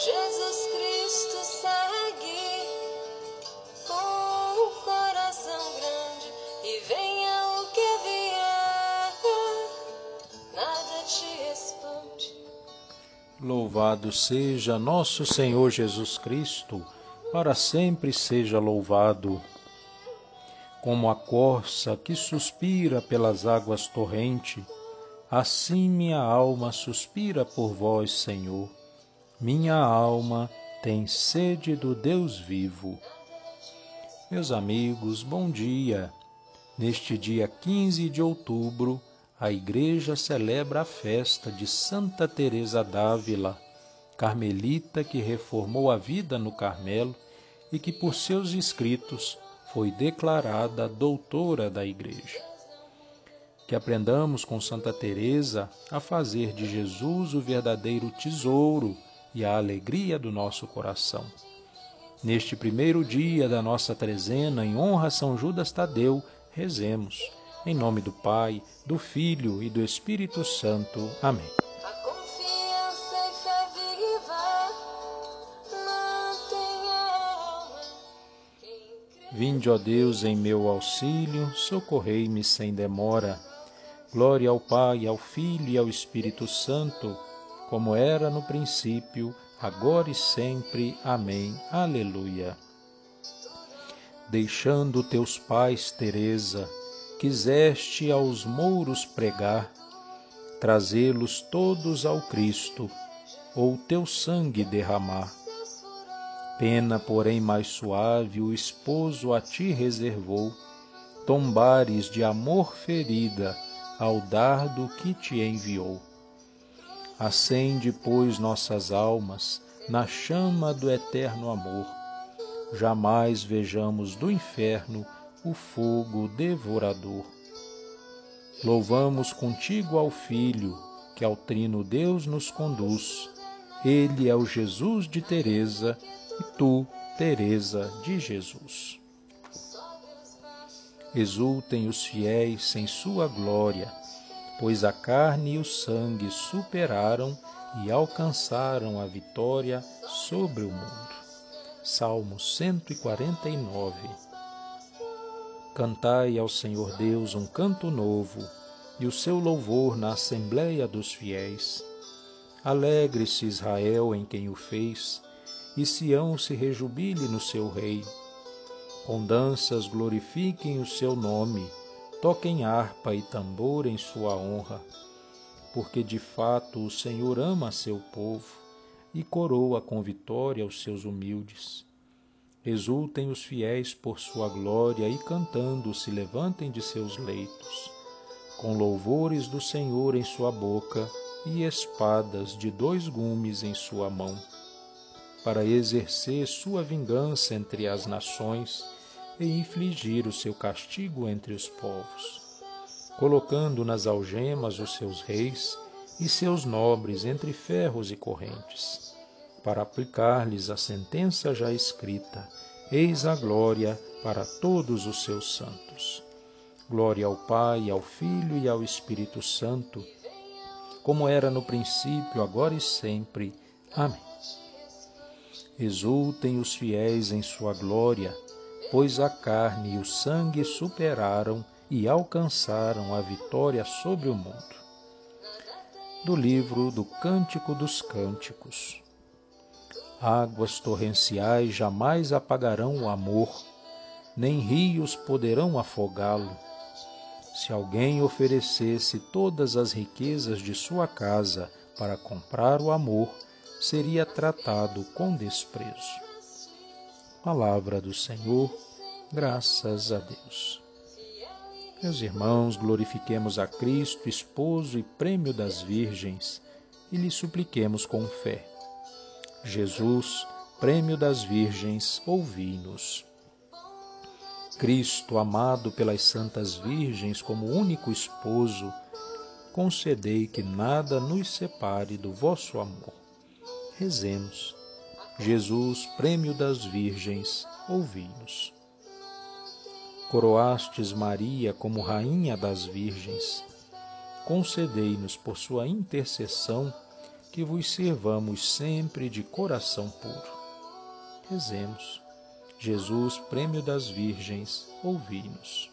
Jesus Cristo segue com o coração grande e venha o que vier, nada te espante. Louvado seja nosso Senhor Jesus Cristo, para sempre seja louvado. Como a corça que suspira pelas águas torrente, assim minha alma suspira por vós, Senhor. Minha alma tem sede do Deus vivo. Meus amigos, bom dia. Neste dia 15 de outubro, a igreja celebra a festa de Santa Teresa d'Ávila, carmelita que reformou a vida no Carmelo e que por seus escritos foi declarada doutora da igreja. Que aprendamos com Santa Teresa a fazer de Jesus o verdadeiro tesouro e a alegria do nosso coração. Neste primeiro dia da nossa trezena, em honra a São Judas Tadeu, rezemos. Em nome do Pai, do Filho e do Espírito Santo. Amém. Crê Vinde, ó Deus, em meu auxílio, socorrei-me sem demora. Glória ao Pai, ao Filho e ao Espírito Santo, como era no princípio, agora e sempre. Amém. Aleluia. Deixando teus pais, Teresa, quiseste aos mouros pregar, trazê-los todos ao Cristo, ou teu sangue derramar. Pena, porém, mais suave o esposo a ti reservou, tombares de amor ferida ao dardo que te enviou. Acende, pois, nossas almas na chama do eterno amor. Jamais vejamos do inferno o fogo devorador. Louvamos contigo ao Filho, que ao Trino Deus nos conduz. Ele é o Jesus de Teresa e tu, Teresa de Jesus. Exultem os fiéis em sua glória, pois a carne e o sangue superaram e alcançaram a vitória sobre o mundo. Salmo 149 Cantai ao Senhor Deus um canto novo, e o seu louvor na assembleia dos fiéis. Alegre-se Israel em quem o fez, e Sião se rejubile no seu rei. Com danças glorifiquem o seu nome, toquem harpa e tambor em sua honra, porque de fato o Senhor ama seu povo e coroa com vitória os seus humildes. Exultem os fiéis por sua glória e cantando se levantem de seus leitos, com louvores do Senhor em sua boca e espadas de dois gumes em sua mão, para exercer sua vingança entre as nações e infligir o seu castigo entre os povos, colocando nas algemas os seus reis e seus nobres entre ferros e correntes, para aplicar-lhes a sentença já escrita: Eis a glória para todos os seus santos. Glória ao Pai, ao Filho e ao Espírito Santo, como era no princípio, agora e sempre. Amém. Exultem os fiéis em sua glória, pois a carne e o sangue superaram e alcançaram a vitória sobre o mundo. Do livro do Cântico dos Cânticos. Águas torrenciais jamais apagarão o amor, nem rios poderão afogá-lo. Se alguém oferecesse todas as riquezas de sua casa para comprar o amor, seria tratado com desprezo. Palavra do Senhor, graças a Deus. Meus irmãos, glorifiquemos a Cristo, esposo e prêmio das virgens, e lhe supliquemos com fé. Jesus, prêmio das virgens, ouvi-nos. Cristo, amado pelas santas virgens como único esposo, concedei que nada nos separe do vosso amor. Rezemos. Jesus, prêmio das virgens, ouvi-nos. Coroastes Maria como rainha das virgens, concedei-nos por sua intercessão que vos sirvamos sempre de coração puro. Rezemos. Jesus, prêmio das Virgens, ouvi-nos.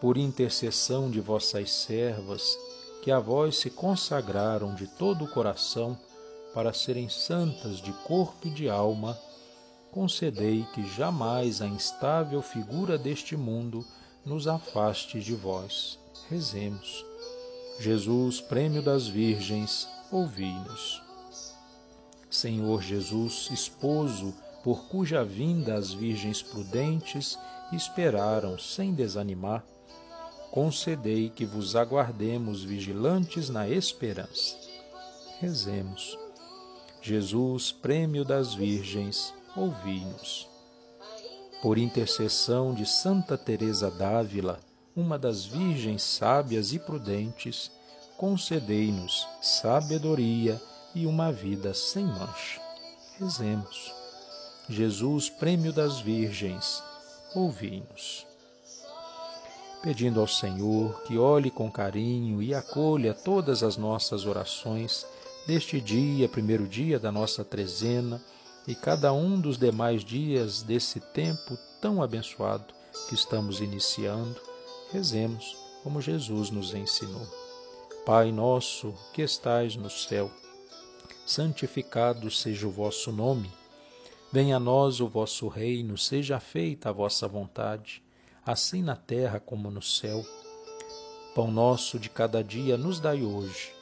Por intercessão de vossas servas, que a vós se consagraram de todo o coração para serem santas de corpo e de alma, concedei que jamais a instável figura deste mundo nos afaste de vós. Rezemos. Jesus, prêmio das Virgens, ouvi-nos. Senhor Jesus, esposo, por cuja vinda as virgens prudentes esperaram sem desanimar, concedei que vos aguardemos vigilantes na esperança. Rezemos. Jesus, prêmio das Virgens, ouvi-nos. Por intercessão de Santa Teresa d'Ávila, uma das virgens sábias e prudentes, concedei-nos sabedoria e uma vida sem mancha. Rezemos. Jesus, prêmio das virgens, ouvi-nos pedindo ao Senhor que olhe com carinho e acolha todas as nossas orações deste dia, primeiro dia da nossa trezena, e cada um dos demais dias desse tempo tão abençoado que estamos iniciando, rezemos como Jesus nos ensinou. Pai nosso que estais no céu, santificado seja o vosso nome. Venha a nós o vosso reino, seja feita a vossa vontade assim na terra como no céu. Pão nosso de cada dia nos dai hoje.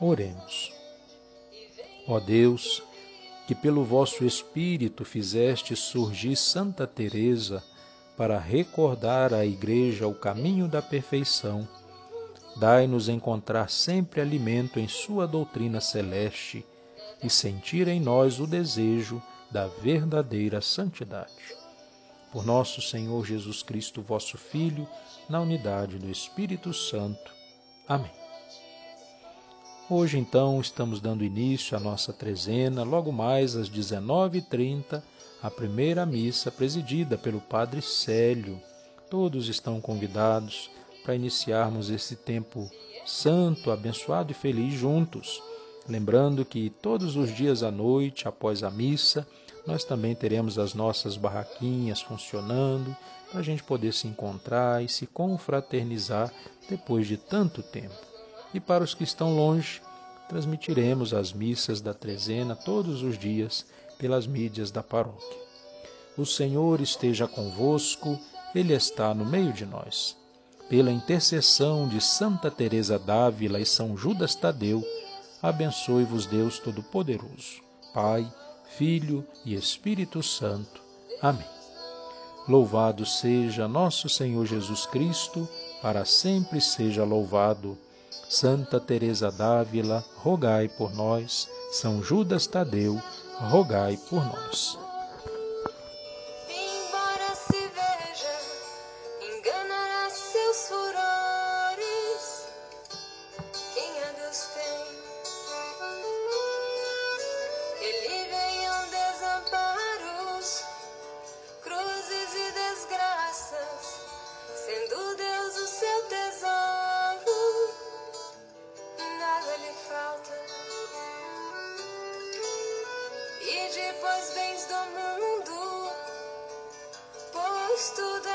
Oremos. Ó Deus, que pelo vosso Espírito fizeste surgir Santa Teresa para recordar à Igreja o caminho da perfeição, dai-nos encontrar sempre alimento em sua doutrina celeste e sentir em nós o desejo da verdadeira santidade por nosso Senhor Jesus Cristo, vosso Filho, na unidade do Espírito Santo. Amém. Hoje, então, estamos dando início à nossa trezena, logo mais às 19h30, a primeira missa presidida pelo Padre Célio. Todos estão convidados para iniciarmos esse tempo santo, abençoado e feliz juntos. Lembrando que todos os dias à noite, após a missa, nós também teremos as nossas barraquinhas funcionando para a gente poder se encontrar e se confraternizar depois de tanto tempo. E para os que estão longe, transmitiremos as missas da trezena todos os dias pelas mídias da paróquia. O Senhor esteja convosco, Ele está no meio de nós. Pela intercessão de Santa Teresa d'Ávila e São Judas Tadeu, abençoe-vos Deus Todo-Poderoso, Pai, Filho e Espírito Santo. Amém. Louvado seja nosso Senhor Jesus Cristo, para sempre seja louvado. Santa Teresa d'Ávila, rogai por nós. São Judas Tadeu, rogai por nós. Depois bens do